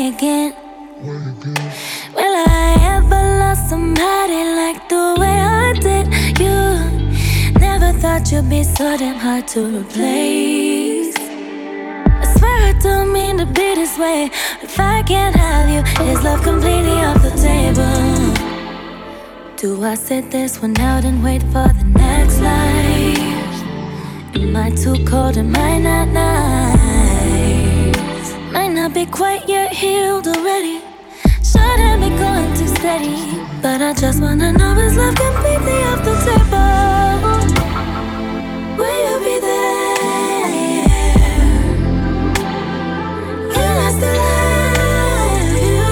way again. Will I ever love somebody like the way I did you? Never thought you'd be so damn hard to replace. I swear I don't mean to be this way. If I can't have you, is love completely off the table? Do I sit this one out and wait for the next life? Am I too cold? Am I not nice? Not be quite yet healed already. Shouldn't be going too steady. But I just wanna know is love completely off the table? Will you be there? Can I still love you?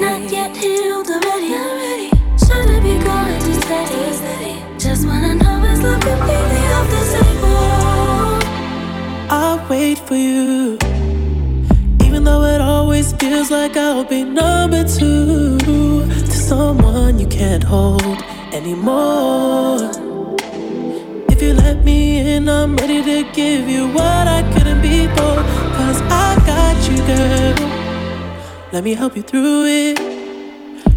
Not yet healed already. Shouldn't be going too steady. Just wanna know is love completely off the table? Wait for you. Even though it always feels like I'll be number two to someone you can't hold anymore. If you let me in, I'm ready to give you what I couldn't before. Cause I got you, girl. Let me help you through it.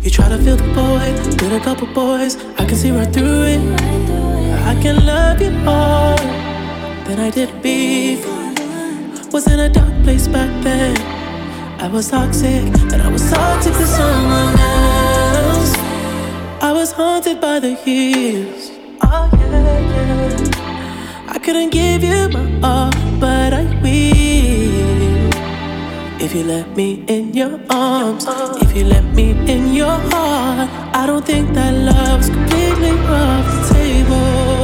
You try to fill the void with a couple boys. I can see right through it. I can love you more than I did before. Was in a dark place back then. I was toxic, but I was toxic to someone else. I was haunted by the years. Oh yeah, yeah. I couldn't give you my all, but I will. If you let me in your arms, if you let me in your heart, I don't think that love's completely off the table.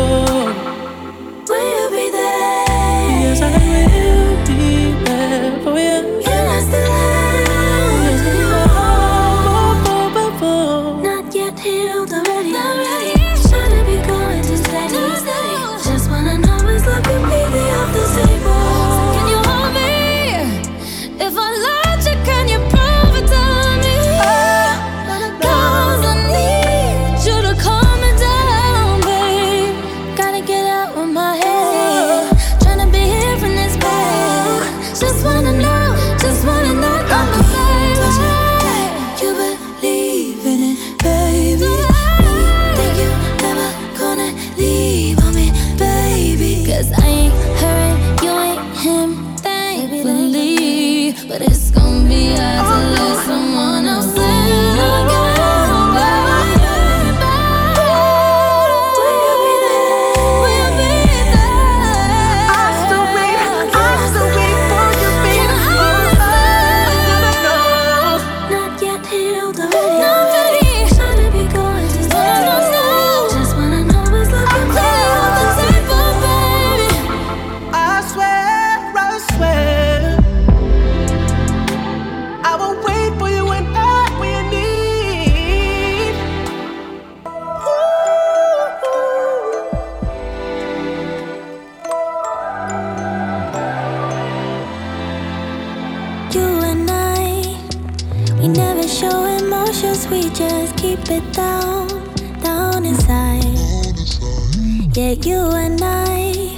Yeah, you and I,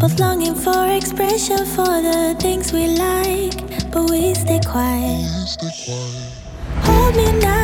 both longing for expression for the things we like, but we stay quiet. Hold me now,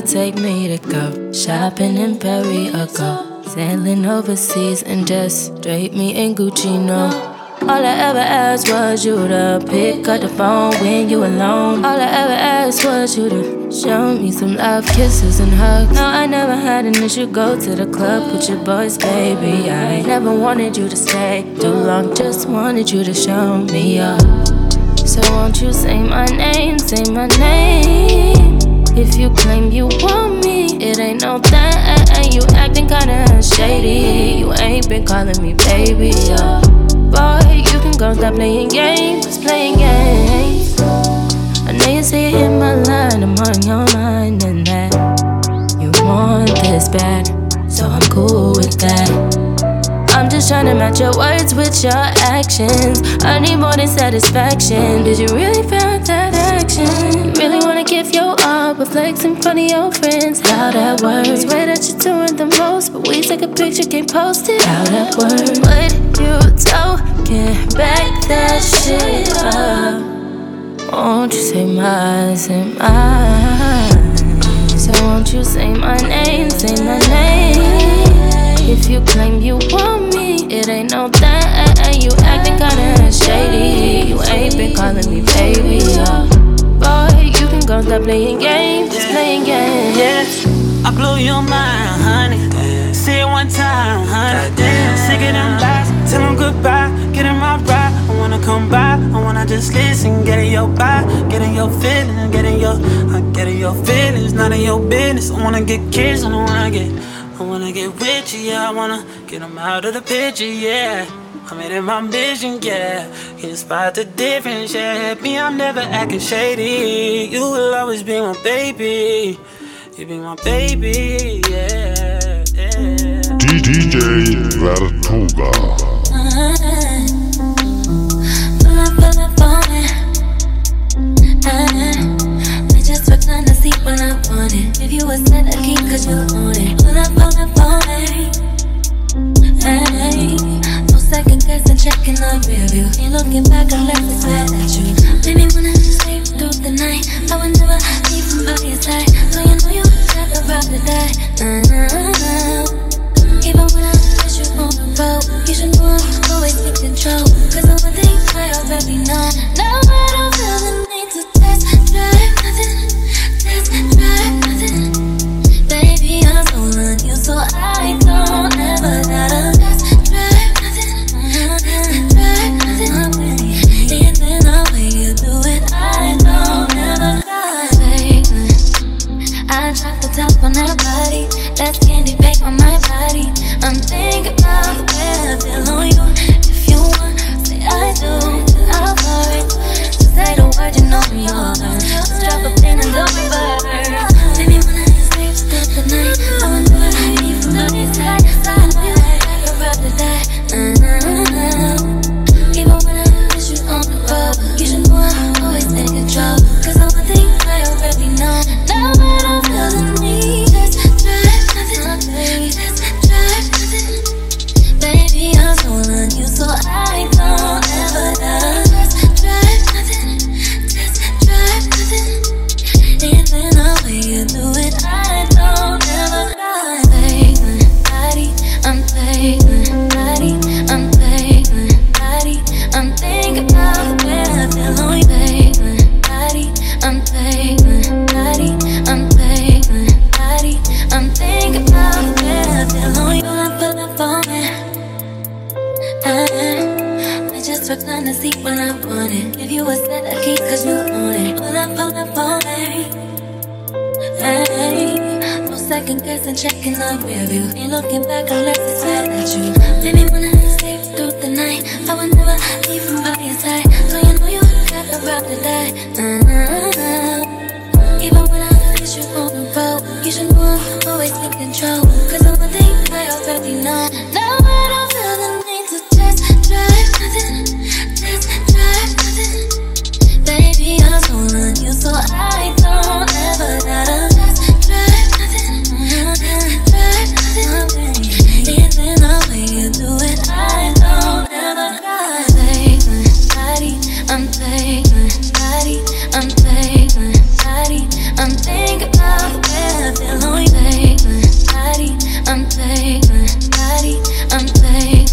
to take me to go shopping in Paris or go sailing overseas and just drape me in Gucci? No. All I ever asked was you to pick up the phone when you alone. All I ever asked was you to show me some love, kisses, and hugs. No, I never had an issue. Go to the club with your boys, baby. I never wanted you to stay too long, just wanted you to show me up. So won't you say my name, say my name If you claim you want me, it ain't no thing. You acting kinda shady. You ain't been calling me baby, yeah. Boy, you can go stop playing games, playing games. I know you say you hit my line, I'm on your mind And that you want this bad So I'm cool with that. I'm just trying to match your words with your actions. I need more than satisfaction. Did you really feel that action? Really wanna give your all, but flex in front of your friends. How that works? Swear that you're doing the most, but we take a picture, can't post it. How that works? What you talking? Back that shit up. Won't you say my, say my? So won't you say my name, say my name? If you claim you want me, it ain't no thing. You acting kinda shady. You ain't been calling me baby. Yeah. Boy, you can go stop playing games, just playing games. Yeah, I blew your mind, honey. Say it one time, honey. Sick of them lies, tell them goodbye. Get in my ride. I wanna come by, I wanna just listen. Get in your vibe, get in your feelings, get in your, I get in your feelings. None of your business. I wanna get kissed, I wanna get. I wanna get with you, yeah. I wanna get them out of the picture, yeah. I'm in my vision, yeah. Can spot the difference, yeah. Me, I'm never acting shady. You will always be my baby. You be my baby, yeah. yeah. DJ Vertuga. sleep when I want it. If you was set a key, cause you want it. Pull up on the phone, hey. No second guessing, checking the rear view. Ain't looking back unless it's mad at you. When I just stay through the night, I would never leave from by your side. So you know you never about to die. Uh-huh. Even when I miss you on the road, you should know I'm always in control. Cause the one thing I already know, now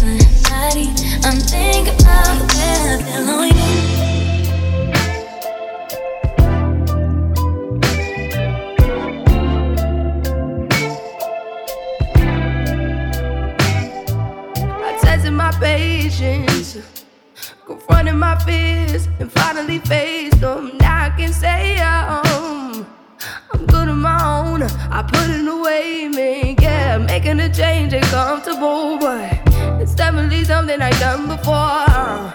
I'm thinking about the I feel on you. My patience, confronted my fears, and finally faced them. Now I can say um, I'm good on my own. I put in the way, man. Yeah, making a change ain't comfortable, but it's definitely something I've done before.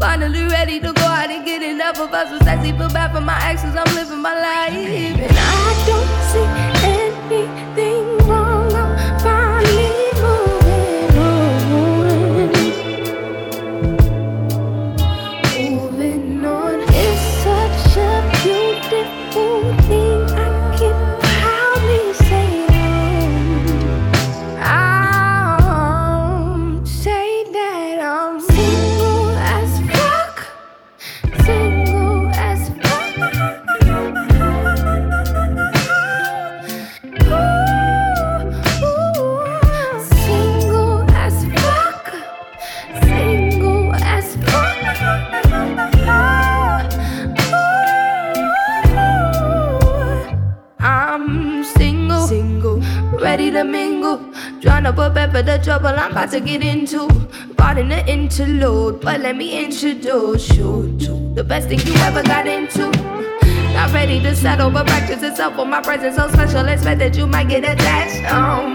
Finally ready to go out and get enough of us. Was sexy, feel bad for my exes. I'm living my life, and I don't see anything wrong. Tryna prepare for the trouble I'm about to get into. Part in the interlude, but let me introduce you to the best thing you ever got into. Not ready to settle, but practice itself for my presence so special. Expect that you might get attached. Um,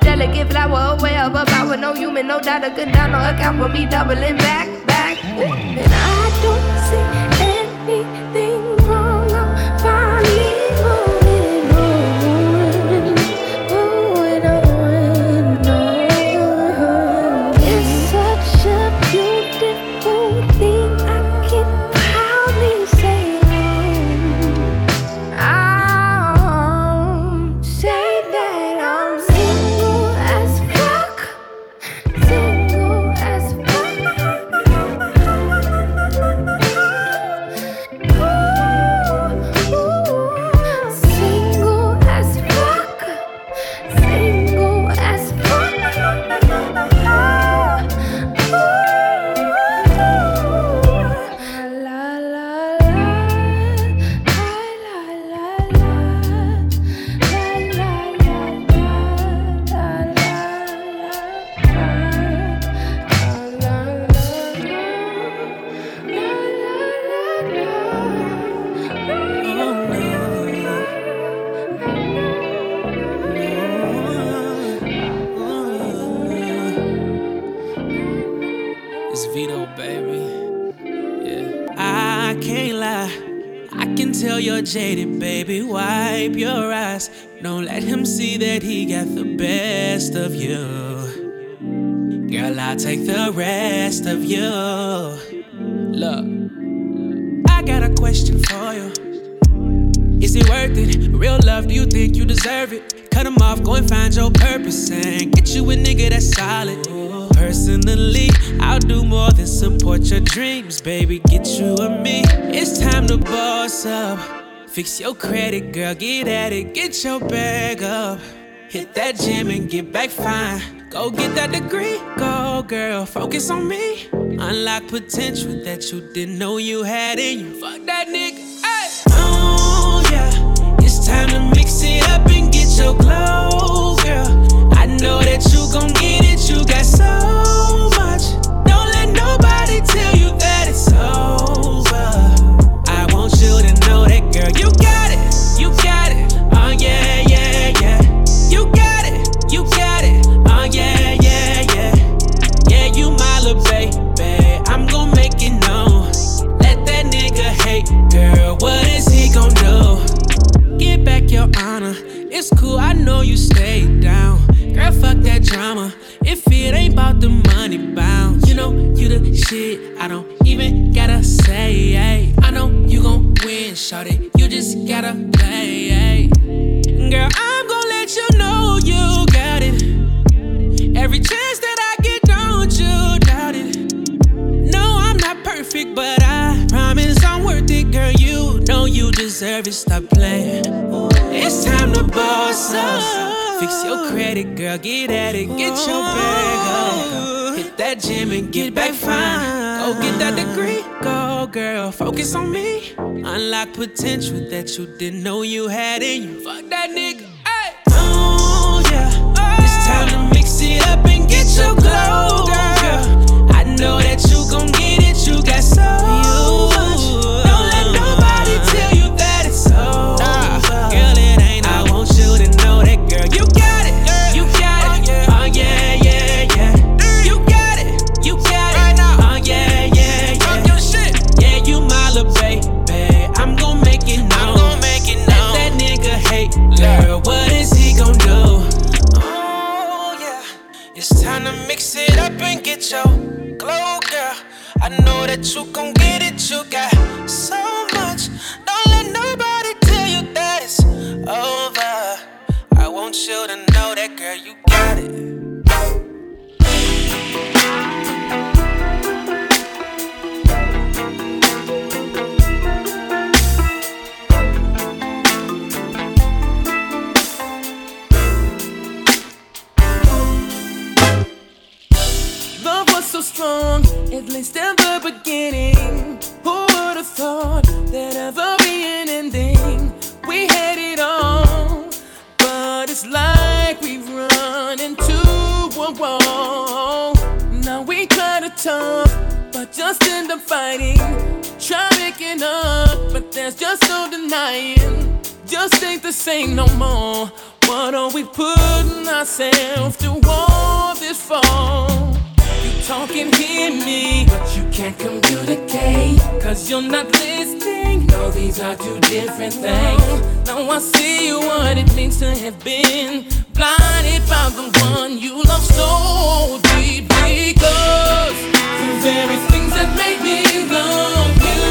delicate flower away of a power. No human, no doubt, a good down, no account for me doubling back, back. And I don't see anything Fix your credit, girl, get at it. Get your bag up. Hit that gym and get back fine. Go get that degree, go girl. Focus on me. Unlock potential that you didn't know you had in you. Fuck that nigga. Hey. Oh yeah, it's time to mix it up and get your glow, girl. I know that you gon' get Unlock potential that you didn't know you had in you. Fuck that nigga. Got ain't no more. What are we putting ourselves through all this for? You talk and hear me, but you can't communicate. Cause you're not listening. No, these are two different things. Now I see what it means to have been blinded by the one you love so. Cause the very things that make me love you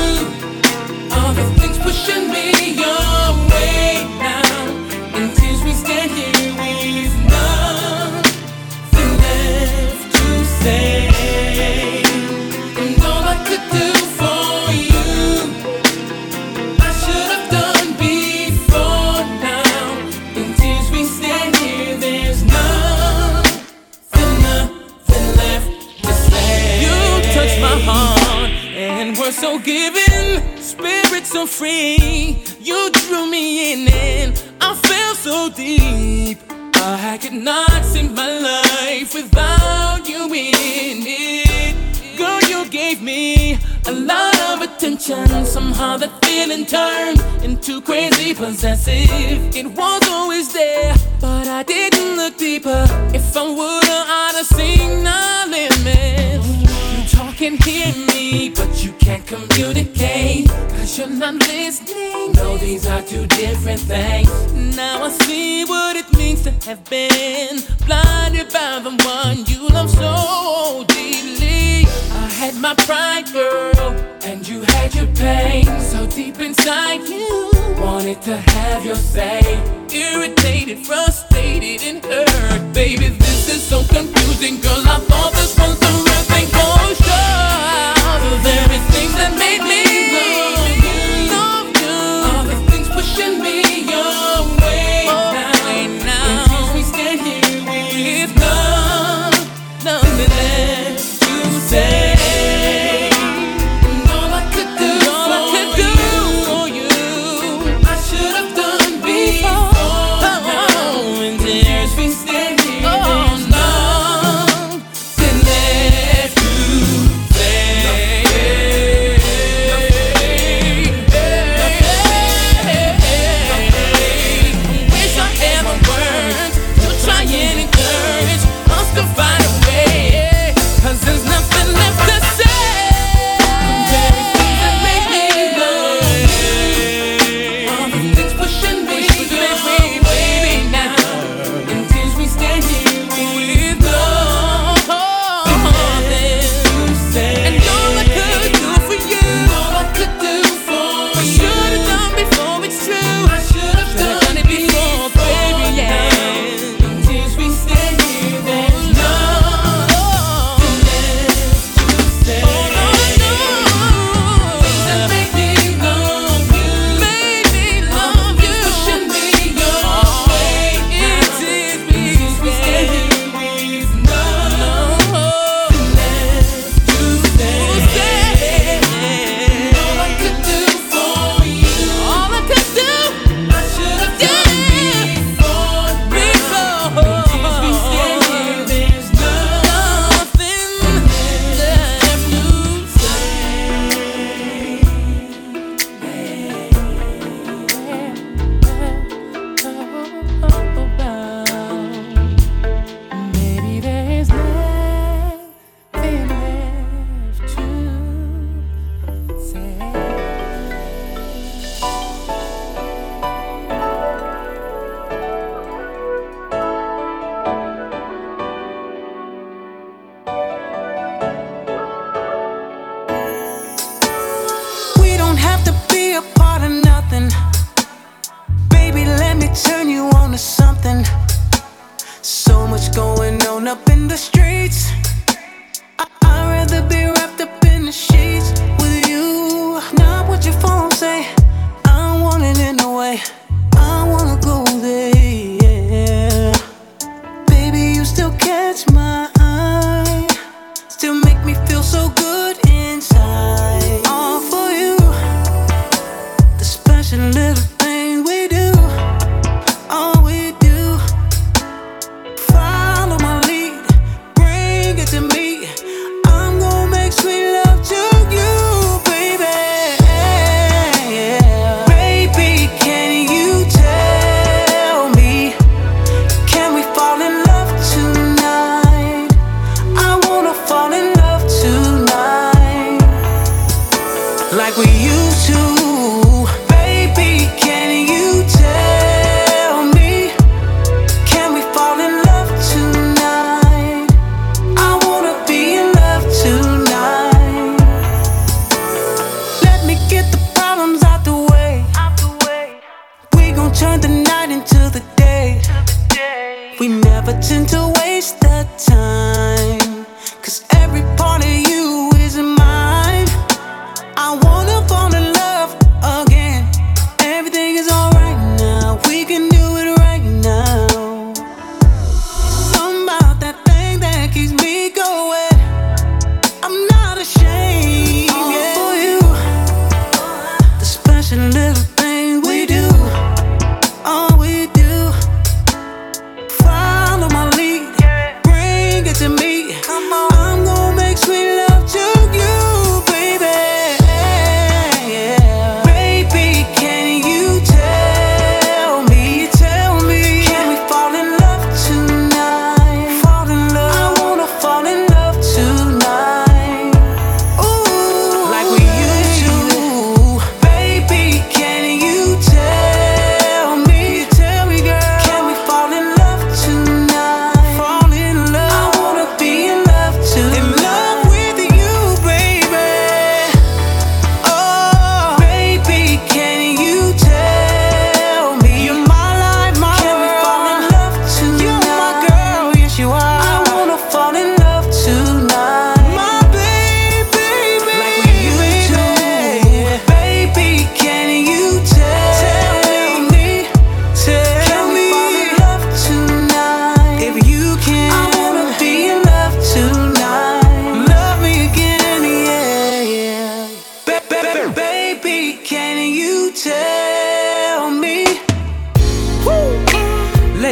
are the things pushing me away so giving, spirit so free. You drew me in, and I fell so deep. I could not see my life without you in it. Girl, you gave me a lot of attention. Somehow that feeling turned into crazy possessive. It was always there, but I didn't look deeper. If I would've, I'd have seen our limits. You talk and hear me, but you can't communicate. Cause you're not listening. No, these are two different things. Now I see what it means to have been blinded by the one you love so deeply. I had my pride, girl, and you had your pain. So deep inside you, wanted to have your say. Irritated, frustrated, and hurt. Baby, this is so confusing, girl. I thought this was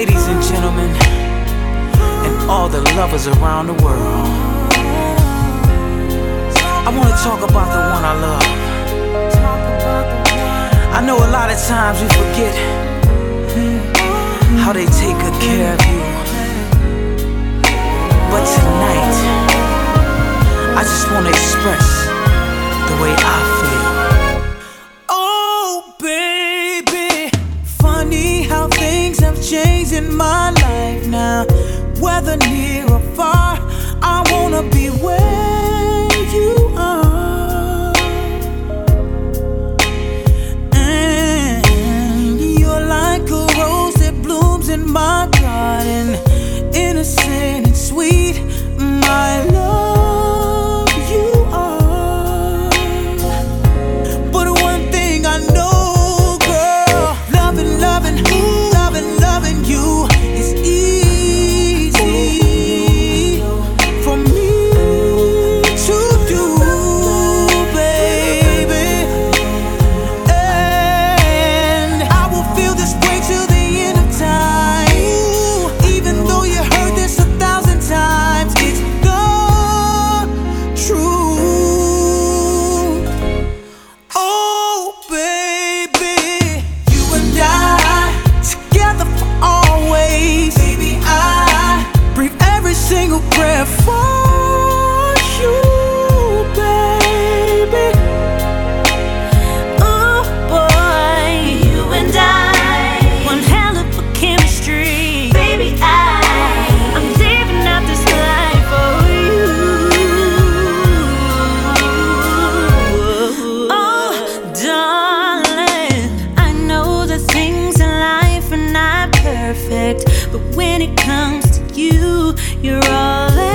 Ladies and gentlemen, and all the lovers around the world. I wanna talk about the one I love. I know a lot of times we forget how they take good care of you. But tonight, I just wanna express the way I feel. never knew. perfect, but when it comes to you, you're all.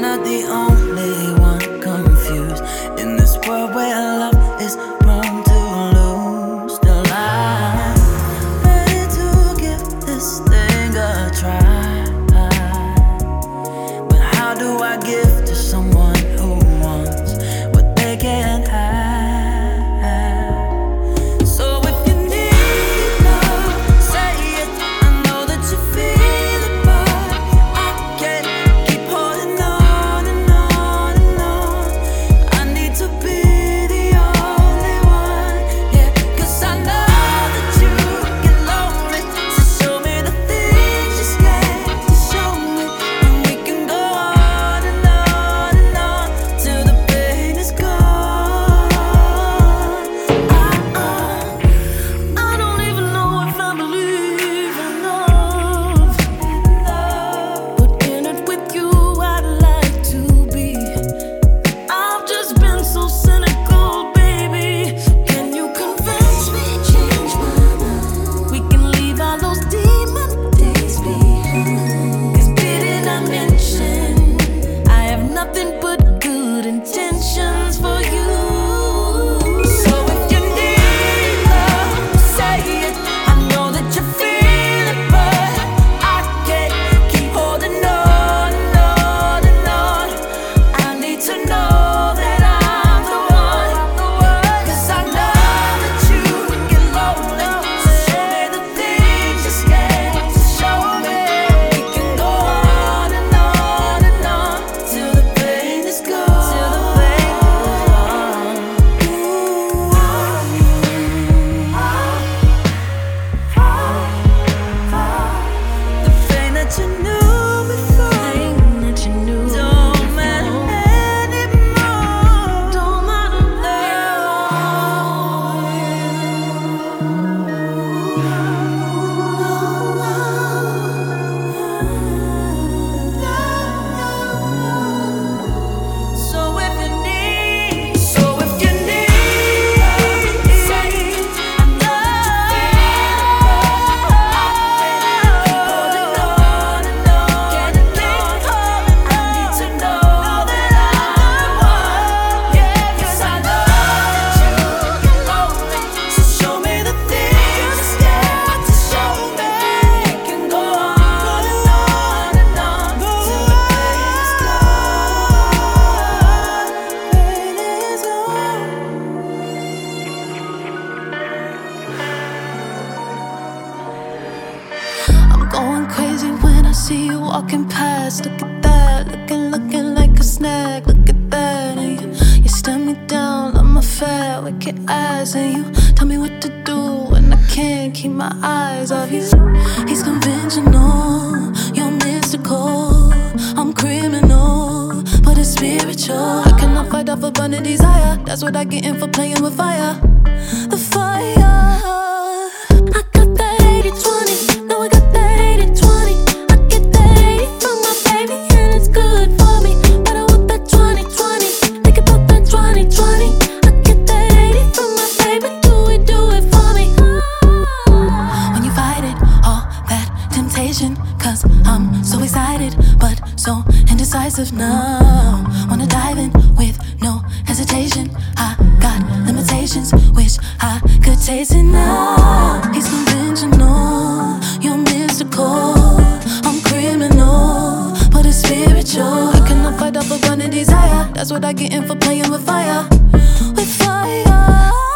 not the only one confused. In this world where love is you. I cannot fight off a burning desire. That's what I get in for playing with fire. With fire.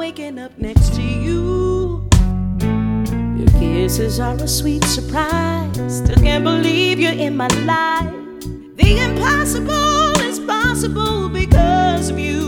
waking up next to you. Your kisses are a sweet surprise. Still can't believe you're in my life. The impossible is possible because of you.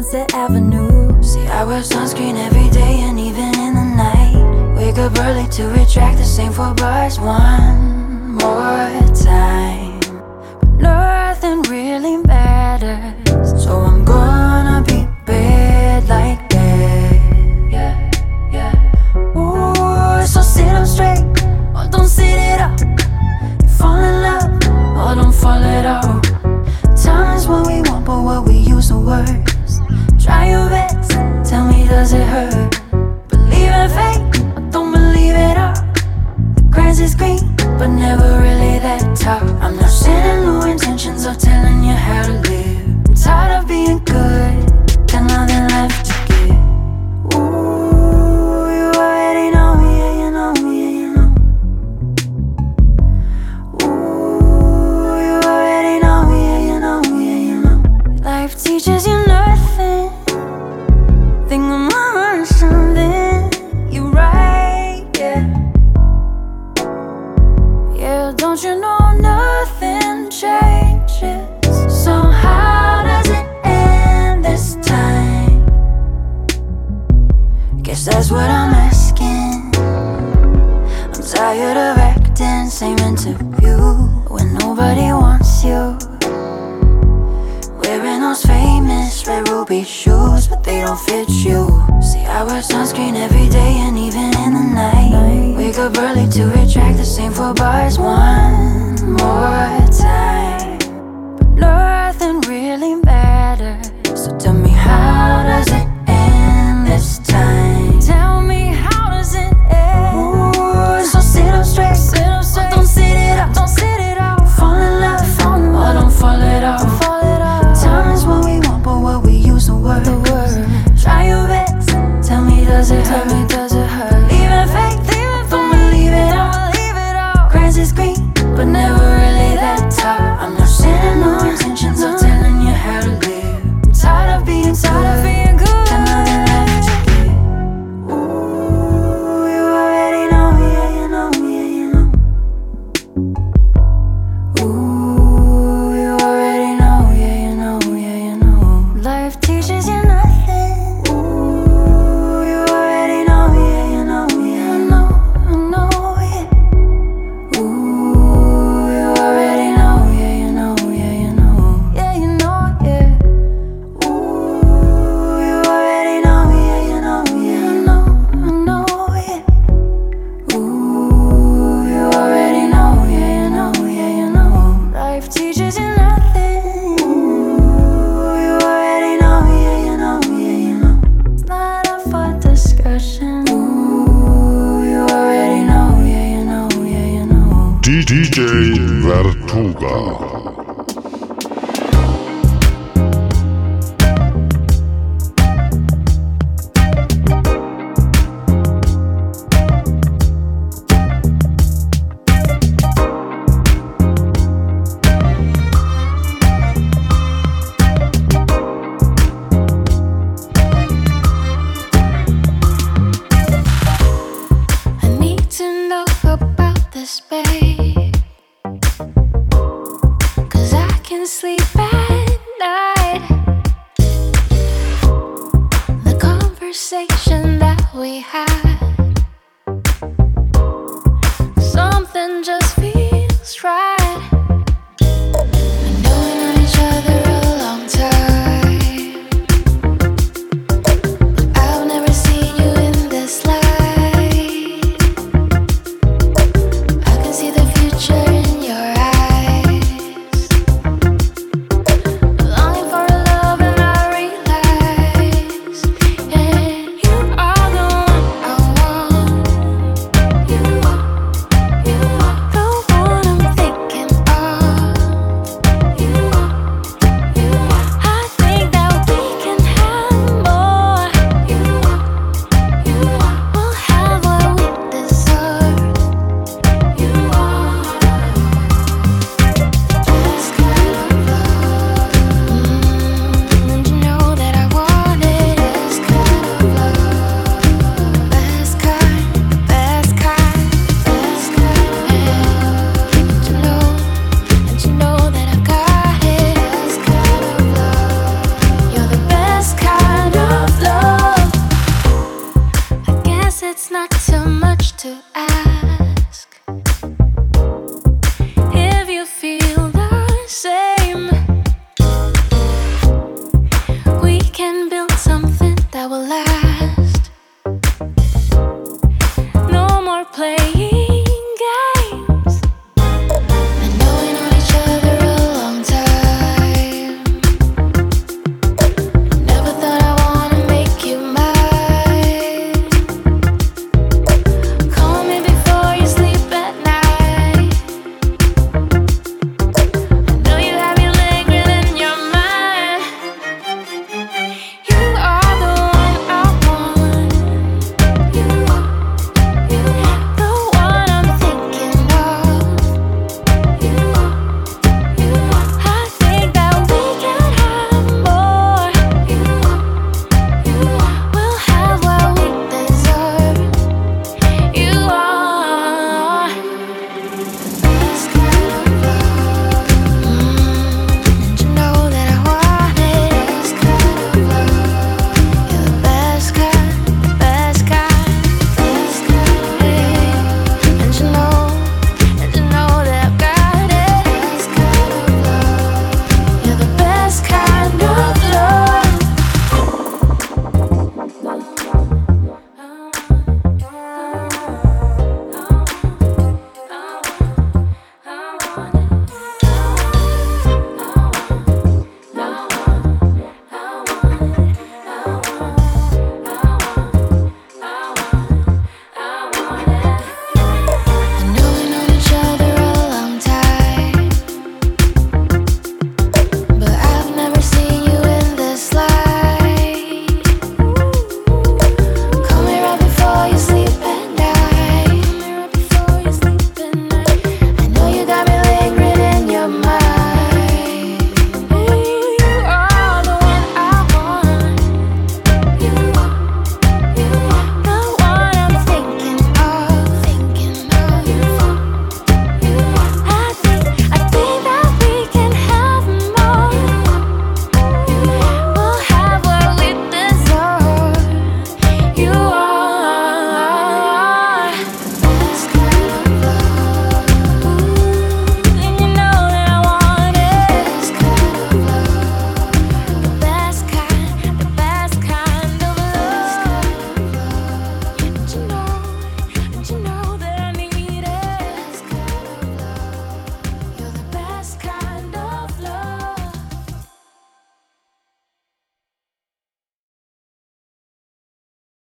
Sunset Avenue. See, I wear sunscreen every day and even in the night. Wake up early to retract the same four bars. One more.